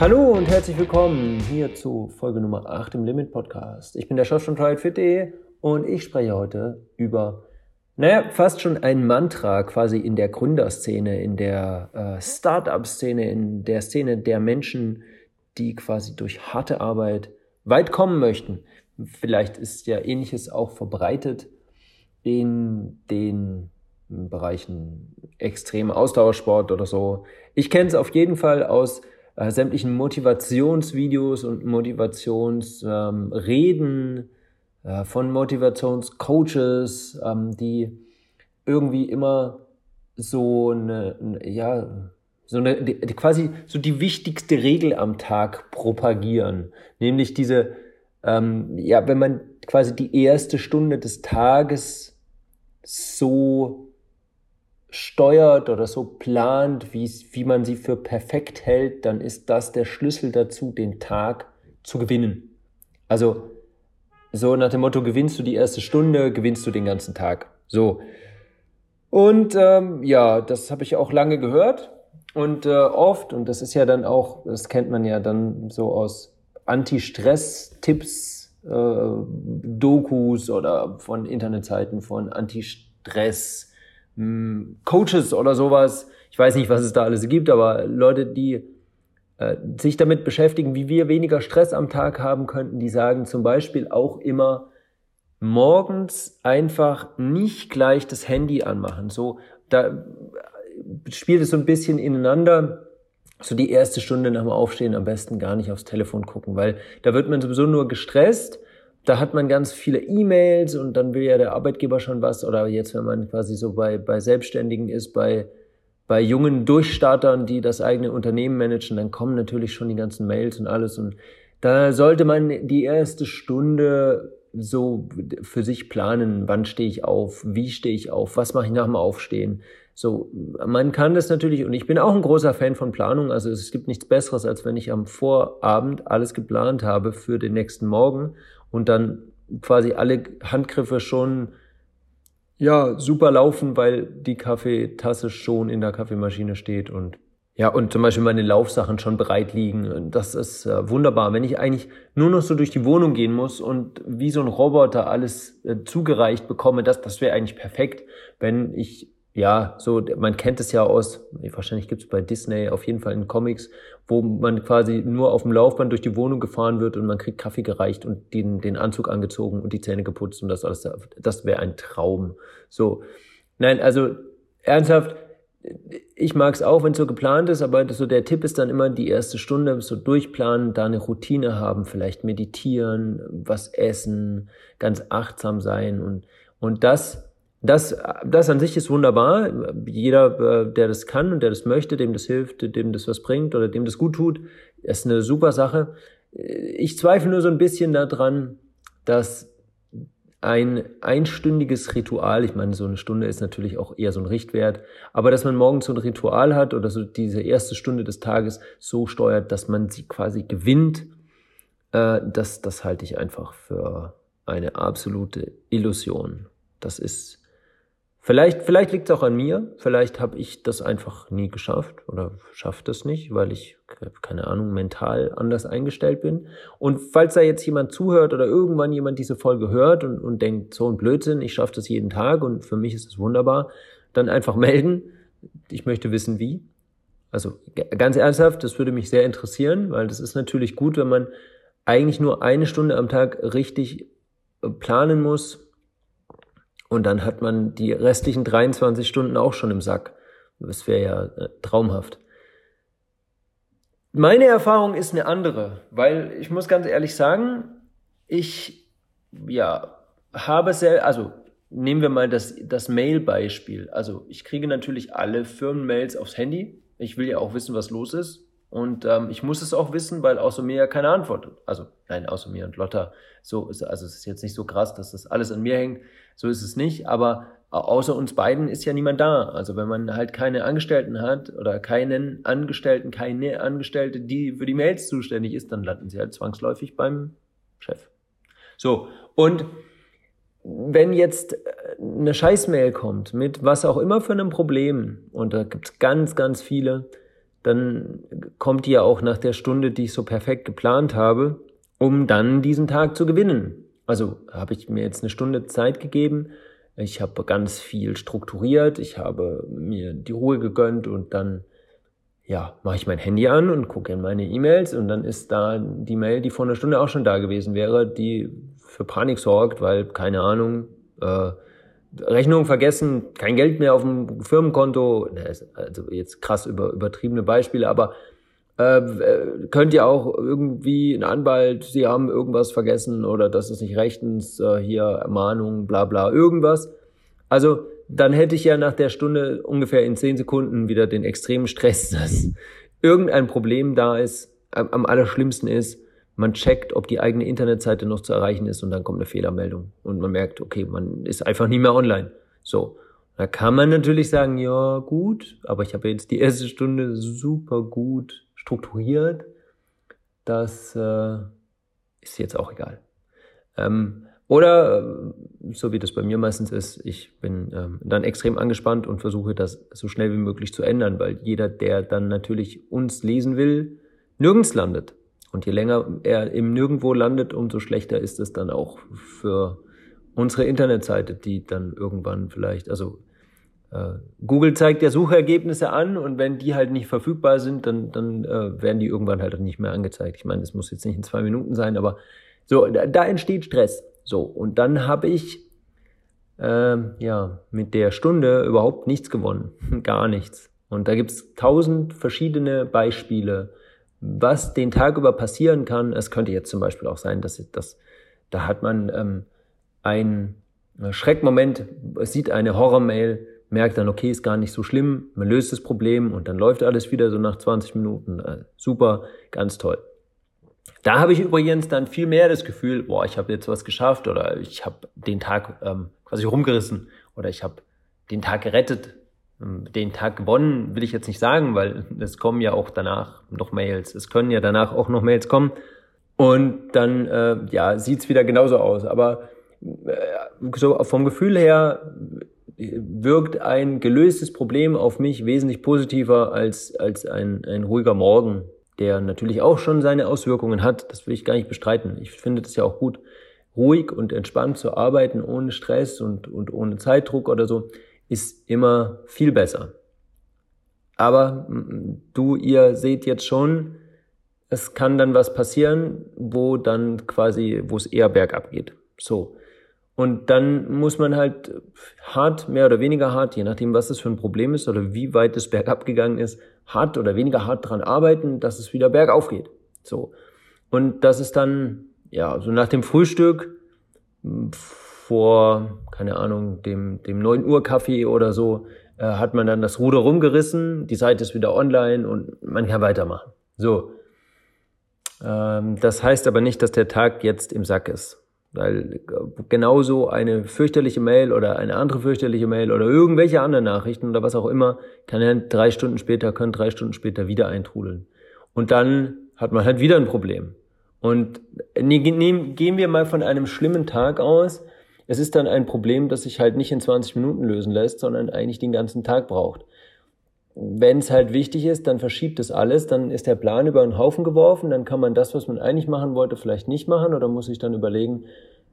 Hallo und herzlich willkommen hier zu Folge Nummer 8 im Limit Podcast. Ich bin der Chef von TryItFit.de und ich spreche heute über, naja, fast schon ein Mantra quasi in der Gründerszene, in der äh, Startup-Szene, in der Szene der Menschen, die quasi durch harte Arbeit weit kommen möchten. Vielleicht ist ja ähnliches auch verbreitet in den Bereichen extrem Ausdauersport oder so. Ich kenne es auf jeden Fall aus äh, sämtlichen Motivationsvideos und Motivationsreden ähm, äh, von Motivationscoaches, ähm, die irgendwie immer so eine, ja, so eine, die, quasi so die wichtigste Regel am Tag propagieren, nämlich diese, ähm, ja, wenn man quasi die erste Stunde des Tages so steuert oder so plant, wie, man sie für perfekt hält, dann ist das der Schlüssel dazu, den Tag zu gewinnen. Also so nach dem Motto, gewinnst du die erste Stunde, gewinnst du den ganzen Tag. So. Und ähm, ja, das habe ich auch lange gehört und äh, oft, und das ist ja dann auch, das kennt man ja dann so aus Anti-Stress-Tipps, äh, Dokus oder von Internetseiten von Anti-Stress, hm, Coaches oder sowas. Ich weiß nicht, was es da alles gibt, aber Leute, die äh, sich damit beschäftigen, wie wir weniger Stress am Tag haben könnten, die sagen zum Beispiel auch immer, morgens einfach nicht gleich das Handy anmachen. So, da spielt es so ein bisschen ineinander. So die erste Stunde nach dem Aufstehen am besten gar nicht aufs Telefon gucken, weil da wird man sowieso nur gestresst da hat man ganz viele E-Mails und dann will ja der Arbeitgeber schon was. Oder jetzt, wenn man quasi so bei, bei Selbstständigen ist, bei, bei jungen Durchstartern, die das eigene Unternehmen managen, dann kommen natürlich schon die ganzen Mails und alles. Und da sollte man die erste Stunde so für sich planen, wann stehe ich auf, wie stehe ich auf, was mache ich nach dem Aufstehen. So, man kann das natürlich, und ich bin auch ein großer Fan von Planung, also es gibt nichts Besseres, als wenn ich am Vorabend alles geplant habe für den nächsten Morgen und dann quasi alle Handgriffe schon ja super laufen, weil die Kaffeetasse schon in der Kaffeemaschine steht und ja, und zum Beispiel meine Laufsachen schon bereit liegen. Das ist äh, wunderbar. Wenn ich eigentlich nur noch so durch die Wohnung gehen muss und wie so ein Roboter alles äh, zugereicht bekomme, das, das wäre eigentlich perfekt, wenn ich ja, so, man kennt es ja aus, wahrscheinlich gibt es bei Disney auf jeden Fall in Comics, wo man quasi nur auf dem Laufband durch die Wohnung gefahren wird und man kriegt Kaffee gereicht und den, den Anzug angezogen und die Zähne geputzt und das alles, das wäre ein Traum. So. Nein, also ernsthaft, ich mag es auch, wenn es so geplant ist, aber so der Tipp ist dann immer die erste Stunde so durchplanen, da eine Routine haben, vielleicht meditieren, was essen, ganz achtsam sein und, und das das, das an sich ist wunderbar. Jeder, äh, der das kann und der das möchte, dem das hilft, dem das was bringt oder dem das gut tut, ist eine super Sache. Ich zweifle nur so ein bisschen daran, dass ein einstündiges Ritual, ich meine, so eine Stunde ist natürlich auch eher so ein Richtwert, aber dass man morgens so ein Ritual hat oder so diese erste Stunde des Tages so steuert, dass man sie quasi gewinnt, äh, das, das halte ich einfach für eine absolute Illusion. Das ist Vielleicht, vielleicht liegt es auch an mir, vielleicht habe ich das einfach nie geschafft oder schafft das nicht, weil ich, keine Ahnung, mental anders eingestellt bin. Und falls da jetzt jemand zuhört oder irgendwann jemand diese Folge hört und, und denkt, so ein Blödsinn, ich schaffe das jeden Tag und für mich ist es wunderbar, dann einfach melden. Ich möchte wissen, wie. Also ganz ernsthaft, das würde mich sehr interessieren, weil das ist natürlich gut, wenn man eigentlich nur eine Stunde am Tag richtig äh, planen muss, und dann hat man die restlichen 23 Stunden auch schon im Sack. Das wäre ja äh, traumhaft. Meine Erfahrung ist eine andere, weil ich muss ganz ehrlich sagen, ich ja habe sehr, also nehmen wir mal das, das Mail-Beispiel. Also ich kriege natürlich alle Firmenmails aufs Handy. Ich will ja auch wissen, was los ist. Und ähm, ich muss es auch wissen, weil außer mir ja keine Antwort. Also, nein, außer mir und Lotta. So ist, also es ist jetzt nicht so krass, dass das alles an mir hängt. So ist es nicht. Aber außer uns beiden ist ja niemand da. Also wenn man halt keine Angestellten hat oder keinen Angestellten, keine Angestellte, die für die Mails zuständig ist, dann landen sie halt zwangsläufig beim Chef. So. Und wenn jetzt eine Scheißmail kommt mit was auch immer für einem Problem, und da gibt's ganz, ganz viele, dann kommt die ja auch nach der Stunde, die ich so perfekt geplant habe, um dann diesen Tag zu gewinnen. Also habe ich mir jetzt eine Stunde Zeit gegeben. Ich habe ganz viel strukturiert. Ich habe mir die Ruhe gegönnt und dann ja, mache ich mein Handy an und gucke in meine E-Mails und dann ist da die Mail, die vor einer Stunde auch schon da gewesen wäre, die für Panik sorgt, weil, keine Ahnung, äh, Rechnung vergessen, kein Geld mehr auf dem Firmenkonto, also jetzt krass über, übertriebene Beispiele, aber äh, könnt ihr auch irgendwie ein Anwalt, sie haben irgendwas vergessen oder das ist nicht rechtens, äh, hier Ermahnung, bla bla, irgendwas. Also dann hätte ich ja nach der Stunde ungefähr in zehn Sekunden wieder den extremen Stress, dass irgendein Problem da ist. Am allerschlimmsten ist, man checkt, ob die eigene Internetseite noch zu erreichen ist und dann kommt eine Fehlermeldung und man merkt, okay, man ist einfach nie mehr online. So. Da kann man natürlich sagen, ja, gut, aber ich habe jetzt die erste Stunde super gut strukturiert. Das äh, ist jetzt auch egal. Ähm, oder, äh, so wie das bei mir meistens ist, ich bin ähm, dann extrem angespannt und versuche das so schnell wie möglich zu ändern, weil jeder, der dann natürlich uns lesen will, nirgends landet. Und je länger er im Nirgendwo landet, umso schlechter ist es dann auch für unsere Internetseite, die dann irgendwann vielleicht, also äh, Google zeigt ja Suchergebnisse an und wenn die halt nicht verfügbar sind, dann, dann äh, werden die irgendwann halt nicht mehr angezeigt. Ich meine, das muss jetzt nicht in zwei Minuten sein, aber so, da, da entsteht Stress. So, und dann habe ich äh, ja mit der Stunde überhaupt nichts gewonnen. Gar nichts. Und da gibt's tausend verschiedene Beispiele, was den Tag über passieren kann. Es könnte jetzt zum Beispiel auch sein, dass, dass da hat man ähm, einen Schreckmoment, sieht eine Horrormail, merkt dann, okay, ist gar nicht so schlimm, man löst das Problem und dann läuft alles wieder so nach 20 Minuten. Äh, super, ganz toll. Da habe ich übrigens dann viel mehr das Gefühl, boah, ich habe jetzt was geschafft oder ich habe den Tag ähm, quasi rumgerissen oder ich habe den Tag gerettet. Ähm, den Tag gewonnen will ich jetzt nicht sagen, weil es kommen ja auch danach noch Mails. Es können ja danach auch noch Mails kommen. Und dann äh, ja, sieht's wieder genauso aus. Aber äh, so vom Gefühl her wirkt ein gelöstes Problem auf mich wesentlich positiver als, als ein, ein ruhiger Morgen der natürlich auch schon seine Auswirkungen hat. Das will ich gar nicht bestreiten. Ich finde das ja auch gut, ruhig und entspannt zu arbeiten, ohne Stress und, und ohne Zeitdruck oder so, ist immer viel besser. Aber du, ihr seht jetzt schon, es kann dann was passieren, wo dann quasi, wo es eher bergab geht. So. Und dann muss man halt hart, mehr oder weniger hart, je nachdem, was das für ein Problem ist oder wie weit es bergab gegangen ist, hart oder weniger hart dran arbeiten, dass es wieder bergauf geht. So. Und das ist dann, ja, so nach dem Frühstück vor, keine Ahnung, dem, dem 9 Uhr Kaffee oder so, äh, hat man dann das Ruder rumgerissen, die Seite ist wieder online und man kann weitermachen. So. Ähm, das heißt aber nicht, dass der Tag jetzt im Sack ist. Weil äh, genauso eine fürchterliche Mail oder eine andere fürchterliche Mail oder irgendwelche anderen Nachrichten oder was auch immer, kann dann drei Stunden später, können drei Stunden später wieder eintrudeln. Und dann hat man halt wieder ein Problem. Und gehen wir mal von einem schlimmen Tag aus. Es ist dann ein Problem, das sich halt nicht in 20 Minuten lösen lässt, sondern eigentlich den ganzen Tag braucht. Wenn es halt wichtig ist, dann verschiebt es alles, dann ist der Plan über einen Haufen geworfen, dann kann man das, was man eigentlich machen wollte, vielleicht nicht machen oder muss sich dann überlegen,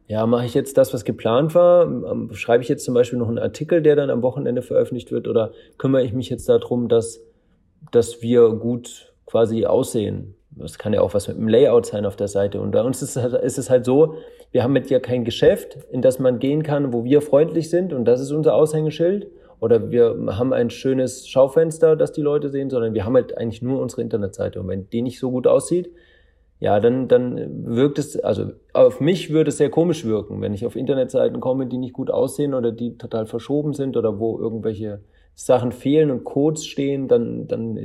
ja, mache ich jetzt das, was geplant war? Ähm, schreibe ich jetzt zum Beispiel noch einen Artikel, der dann am Wochenende veröffentlicht wird oder kümmere ich mich jetzt darum, dass, dass wir gut quasi aussehen? Das kann ja auch was mit dem Layout sein auf der Seite. Und bei uns ist, ist es halt so, wir haben mit dir kein Geschäft, in das man gehen kann, wo wir freundlich sind und das ist unser Aushängeschild oder wir haben ein schönes Schaufenster, das die Leute sehen, sondern wir haben halt eigentlich nur unsere Internetseite. Und wenn die nicht so gut aussieht, ja, dann, dann wirkt es, also auf mich würde es sehr komisch wirken, wenn ich auf Internetseiten komme, die nicht gut aussehen oder die total verschoben sind oder wo irgendwelche Sachen fehlen und Codes stehen, dann, dann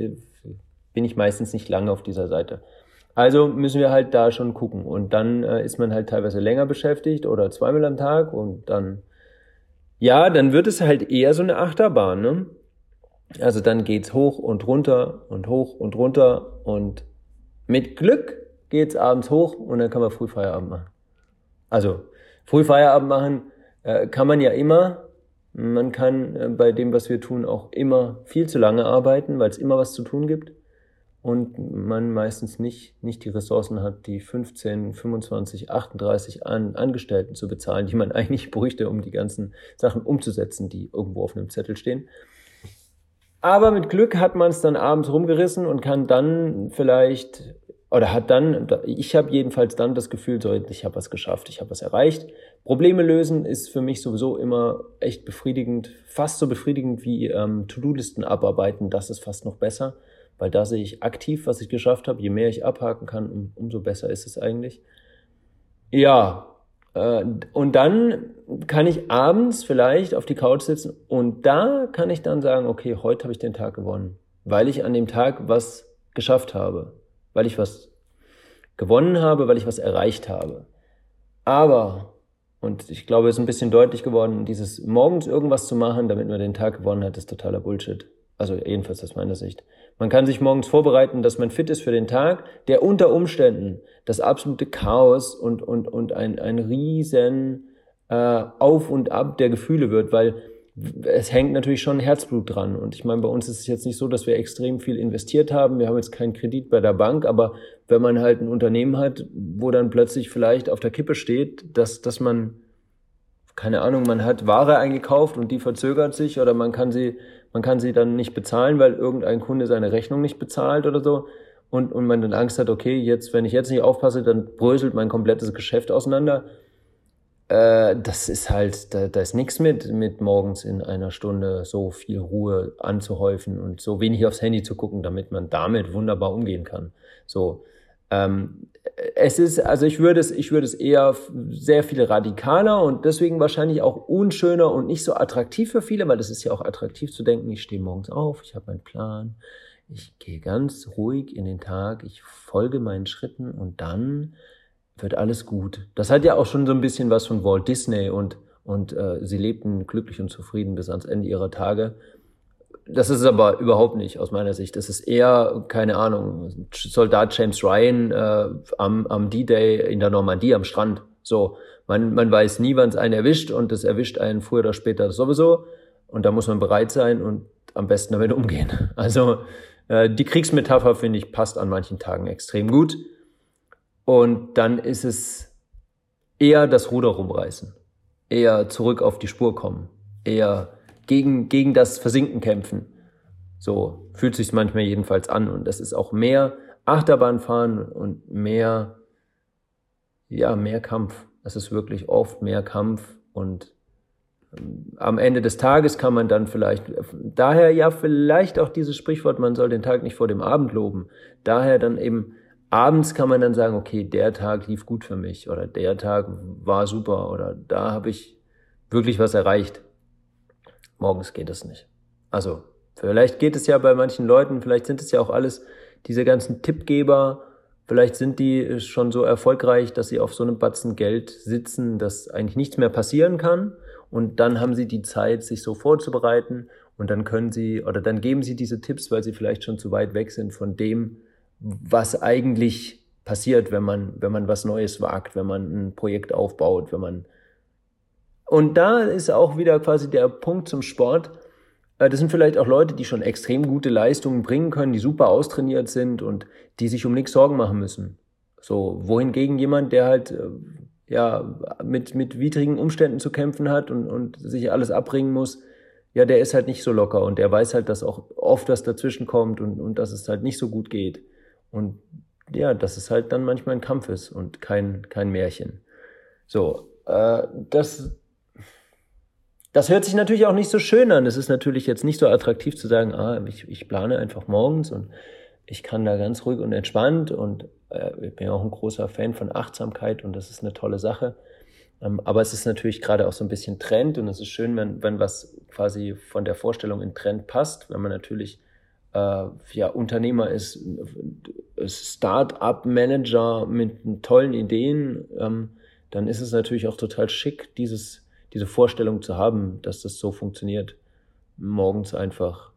bin ich meistens nicht lange auf dieser Seite. Also müssen wir halt da schon gucken. Und dann äh, ist man halt teilweise länger beschäftigt oder zweimal am Tag und dann ja, dann wird es halt eher so eine Achterbahn, ne? Also dann geht's hoch und runter und hoch und runter und mit Glück geht's abends hoch und dann kann man früh Feierabend machen. Also früh Feierabend machen äh, kann man ja immer. Man kann äh, bei dem, was wir tun, auch immer viel zu lange arbeiten, weil es immer was zu tun gibt. Und man meistens nicht, nicht die Ressourcen hat, die 15, 25, 38 an, Angestellten zu bezahlen, die man eigentlich bräuchte, um die ganzen Sachen umzusetzen, die irgendwo auf einem Zettel stehen. Aber mit Glück hat man es dann abends rumgerissen und kann dann vielleicht oder hat dann, ich habe jedenfalls dann das Gefühl, so, ich habe was geschafft, ich habe was erreicht. Probleme lösen ist für mich sowieso immer echt befriedigend, fast so befriedigend wie ähm, To-Do-Listen abarbeiten, das ist fast noch besser, weil da sehe ich aktiv, was ich geschafft habe. Je mehr ich abhaken kann, um, umso besser ist es eigentlich. Ja, äh, und dann kann ich abends vielleicht auf die Couch sitzen und da kann ich dann sagen, okay, heute habe ich den Tag gewonnen, weil ich an dem Tag was geschafft habe weil ich was gewonnen habe, weil ich was erreicht habe. Aber, und ich glaube, es ist ein bisschen deutlich geworden, dieses morgens irgendwas zu machen, damit man den Tag gewonnen hat, ist totaler Bullshit. Also jedenfalls aus meiner Sicht. Man kann sich morgens vorbereiten, dass man fit ist für den Tag, der unter Umständen das absolute Chaos und, und, und ein, ein riesen äh, Auf und Ab der Gefühle wird, weil es hängt natürlich schon Herzblut dran. Und ich meine, bei uns ist es jetzt nicht so, dass wir extrem viel investiert haben. Wir haben jetzt keinen Kredit bei der Bank, aber wenn man halt ein Unternehmen hat, wo dann plötzlich vielleicht auf der Kippe steht, dass, dass man, keine Ahnung, man hat Ware eingekauft und die verzögert sich oder man kann sie, man kann sie dann nicht bezahlen, weil irgendein Kunde seine Rechnung nicht bezahlt oder so. Und, und man dann Angst hat, okay, jetzt, wenn ich jetzt nicht aufpasse, dann bröselt mein komplettes Geschäft auseinander äh, das ist halt, da, da ist nichts mit, mit morgens in einer Stunde so viel Ruhe anzuhäufen und so wenig aufs Handy zu gucken, damit man damit wunderbar umgehen kann. So, ähm, es ist, also ich würde es, ich würde es eher sehr viel radikaler und deswegen wahrscheinlich auch unschöner und nicht so attraktiv für viele, weil das ist ja auch attraktiv zu denken, ich stehe morgens auf, ich habe meinen Plan, ich gehe ganz ruhig in den Tag, ich folge meinen Schritten und dann wird alles gut. Das hat ja auch schon so ein bisschen was von Walt Disney und, und äh, sie lebten glücklich und zufrieden bis ans Ende ihrer Tage. Das ist aber überhaupt nicht aus meiner Sicht. Das ist eher, keine Ahnung, Soldat James Ryan äh, am, am D-Day in der Normandie am Strand. So, man, man weiß nie, wann es einen erwischt und es erwischt einen früher oder später sowieso. Und da muss man bereit sein und am besten damit umgehen. Also äh, die Kriegsmetapher, finde ich, passt an manchen Tagen extrem gut. Und dann ist es eher das Ruder rumreißen, eher zurück auf die Spur kommen, eher gegen, gegen das Versinken kämpfen. So fühlt sich manchmal jedenfalls an. Und das ist auch mehr Achterbahnfahren und mehr, ja, mehr Kampf. Das ist wirklich oft mehr Kampf und ähm, am Ende des Tages kann man dann vielleicht, daher ja vielleicht auch dieses Sprichwort, man soll den Tag nicht vor dem Abend loben, daher dann eben abends kann man dann sagen, okay, der Tag lief gut für mich oder der Tag war super oder da habe ich wirklich was erreicht. Morgens geht es nicht. Also vielleicht geht es ja bei manchen Leuten, vielleicht sind es ja auch alles diese ganzen Tippgeber, vielleicht sind die schon so erfolgreich, dass sie auf so einem Batzen Geld sitzen, dass eigentlich nichts mehr passieren kann und dann haben sie die Zeit, sich so vorzubereiten und dann können sie oder dann geben sie diese Tipps, weil sie vielleicht schon zu weit weg sind von dem, was eigentlich passiert, wenn man, wenn man was Neues wagt, wenn man ein Projekt aufbaut, wenn man. Und da ist auch wieder quasi der Punkt zum Sport. Äh, das sind vielleicht auch Leute, die schon extrem gute Leistungen bringen können, die super austrainiert sind und die sich um nichts Sorgen machen müssen. So, wohingegen jemand, der halt, äh, ja, mit, mit widrigen Umständen zu kämpfen hat und, und sich alles abbringen muss, ja, der ist halt nicht so locker und der weiß halt, dass auch oft was dazwischen kommt und, und dass es halt nicht so gut geht. Und ja, dass es halt dann manchmal ein Kampf ist und kein, kein Märchen. So, äh, das, das hört sich natürlich auch nicht so schön an. Es ist natürlich jetzt nicht so attraktiv zu sagen, ah, ich, ich plane einfach morgens und ich kann da ganz ruhig und entspannt und äh, ich bin ja auch ein großer Fan von Achtsamkeit und das ist eine tolle Sache. Ähm, aber es ist natürlich gerade auch so ein bisschen Trend und es ist schön, wenn, wenn was quasi von der Vorstellung in Trend passt, wenn man natürlich äh, ja, Unternehmer ist, Start-up-Manager mit tollen Ideen, ähm, dann ist es natürlich auch total schick, dieses, diese Vorstellung zu haben, dass das so funktioniert. Morgens einfach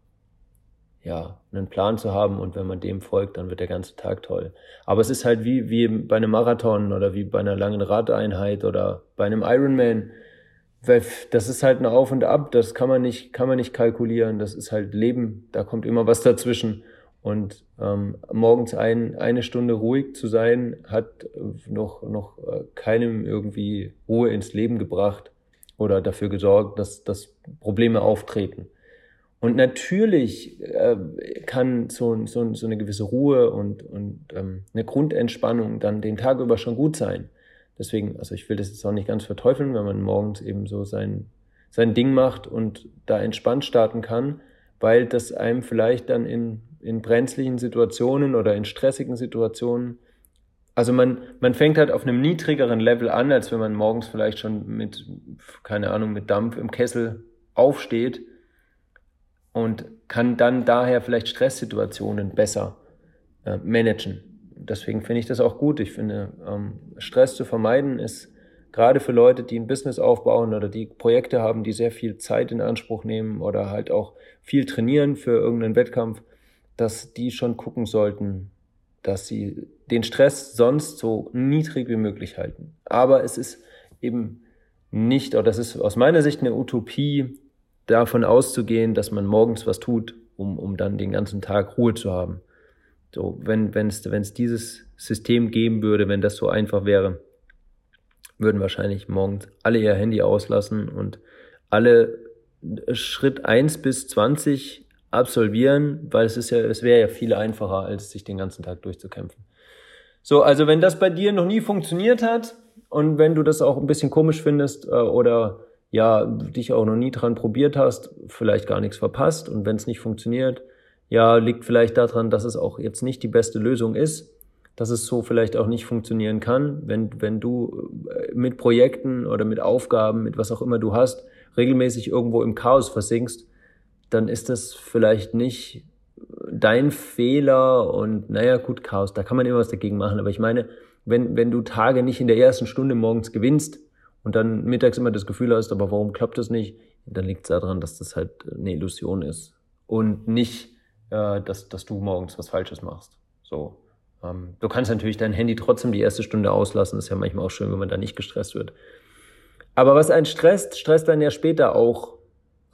ja, einen Plan zu haben und wenn man dem folgt, dann wird der ganze Tag toll. Aber es ist halt wie, wie bei einem Marathon oder wie bei einer langen Radeinheit oder bei einem Ironman das ist halt ein Auf und Ab, das kann man nicht, kann man nicht kalkulieren, das ist halt Leben, da kommt immer was dazwischen. Und ähm, morgens ein, eine Stunde ruhig zu sein, hat noch, noch äh, keinem irgendwie Ruhe ins Leben gebracht oder dafür gesorgt, dass, dass Probleme auftreten. Und natürlich äh, kann so, so, so eine gewisse Ruhe und, und ähm, eine Grundentspannung dann den Tag über schon gut sein. Deswegen, also ich will das jetzt auch nicht ganz verteufeln, wenn man morgens eben so sein, sein Ding macht und da entspannt starten kann, weil das einem vielleicht dann in, in brenzlichen Situationen oder in stressigen Situationen, also man, man fängt halt auf einem niedrigeren Level an, als wenn man morgens vielleicht schon mit, keine Ahnung, mit Dampf im Kessel aufsteht und kann dann daher vielleicht Stresssituationen besser äh, managen. Deswegen finde ich das auch gut. Ich finde, ähm, Stress zu vermeiden ist gerade für Leute, die ein Business aufbauen oder die Projekte haben, die sehr viel Zeit in Anspruch nehmen oder halt auch viel trainieren für irgendeinen Wettkampf, dass die schon gucken sollten, dass sie den Stress sonst so niedrig wie möglich halten. Aber es ist eben nicht, oder das ist aus meiner Sicht eine Utopie, davon auszugehen, dass man morgens was tut, um, um dann den ganzen Tag Ruhe zu haben. So, wenn es wenn es dieses System geben würde, wenn das so einfach wäre, würden wahrscheinlich morgens alle ihr Handy auslassen und alle Schritt eins bis zwanzig absolvieren, weil es ist ja, es wäre ja viel einfacher, als sich den ganzen Tag durchzukämpfen. So, also wenn das bei dir noch nie funktioniert hat und wenn du das auch ein bisschen komisch findest äh, oder ja, dich auch noch nie dran probiert hast, vielleicht gar nichts verpasst. Und wenn es nicht funktioniert, ja, liegt vielleicht daran, dass es auch jetzt nicht die beste Lösung ist, dass es so vielleicht auch nicht funktionieren kann. Wenn, wenn du äh, mit Projekten oder mit Aufgaben, mit was auch immer du hast, regelmäßig irgendwo im Chaos versinkst, dann ist das vielleicht nicht dein Fehler und naja, gut, Chaos, da kann man immer was dagegen machen. Aber ich meine, wenn, wenn du Tage nicht in der ersten Stunde morgens gewinnst, und dann mittags immer das Gefühl hast, aber warum klappt das nicht? Dann liegt es daran, dass das halt eine Illusion ist und nicht, äh, dass, dass du morgens was Falsches machst. So. Ähm, du kannst natürlich dein Handy trotzdem die erste Stunde auslassen. ist ja manchmal auch schön, wenn man da nicht gestresst wird. Aber was einen stresst, stresst dann ja später auch.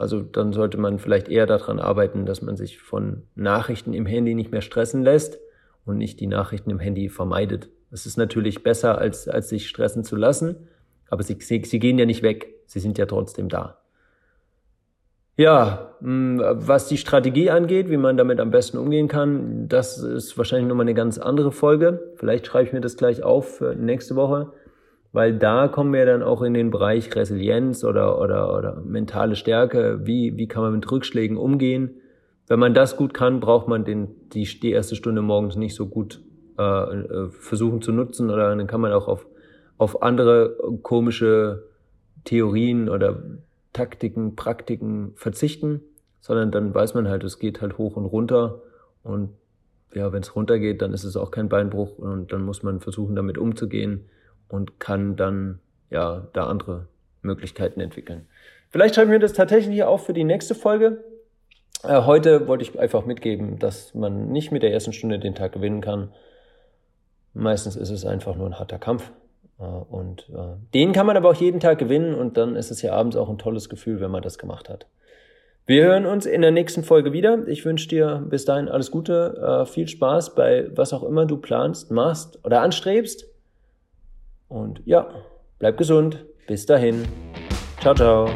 Also dann sollte man vielleicht eher daran arbeiten, dass man sich von Nachrichten im Handy nicht mehr stressen lässt und nicht die Nachrichten im Handy vermeidet. Es ist natürlich besser, als, als sich stressen zu lassen. Aber sie, sie, sie gehen ja nicht weg, sie sind ja trotzdem da. Ja, hm, was die Strategie angeht, wie man damit am besten umgehen kann, das ist wahrscheinlich nochmal eine ganz andere Folge. Vielleicht schreibe ich mir das gleich auf für nächste Woche, weil da kommen wir dann auch in den Bereich Resilienz oder, oder, oder mentale Stärke. Wie, wie kann man mit Rückschlägen umgehen? Wenn man das gut kann, braucht man den, die, die erste Stunde morgens nicht so gut äh, äh versuchen zu nutzen. Oder dann kann man auch auf auf andere komische Theorien oder Taktiken, Praktiken verzichten, sondern dann weiß man halt, es geht halt hoch und runter. Und ja, wenn es runtergeht, dann ist es auch kein Beinbruch. Und dann muss man versuchen, damit umzugehen und kann dann ja da andere Möglichkeiten entwickeln. Vielleicht schreiben wir das tatsächlich auf für die nächste Folge. Äh, heute wollte ich einfach mitgeben, dass man nicht mit der ersten Stunde den Tag gewinnen kann. Meistens ist es einfach nur ein harter Kampf. Äh, und äh, den kann man aber auch jeden Tag gewinnen und dann ist es ja abends auch ein tolles Gefühl, wenn man das gemacht hat. Wir hören uns in der nächsten Folge wieder. Ich wünsche dir bis dahin alles Gute, äh, viel Spaß bei was auch immer du planst, machst oder anstrebst. Und ja, bleib gesund. Bis dahin. Ciao, ciao.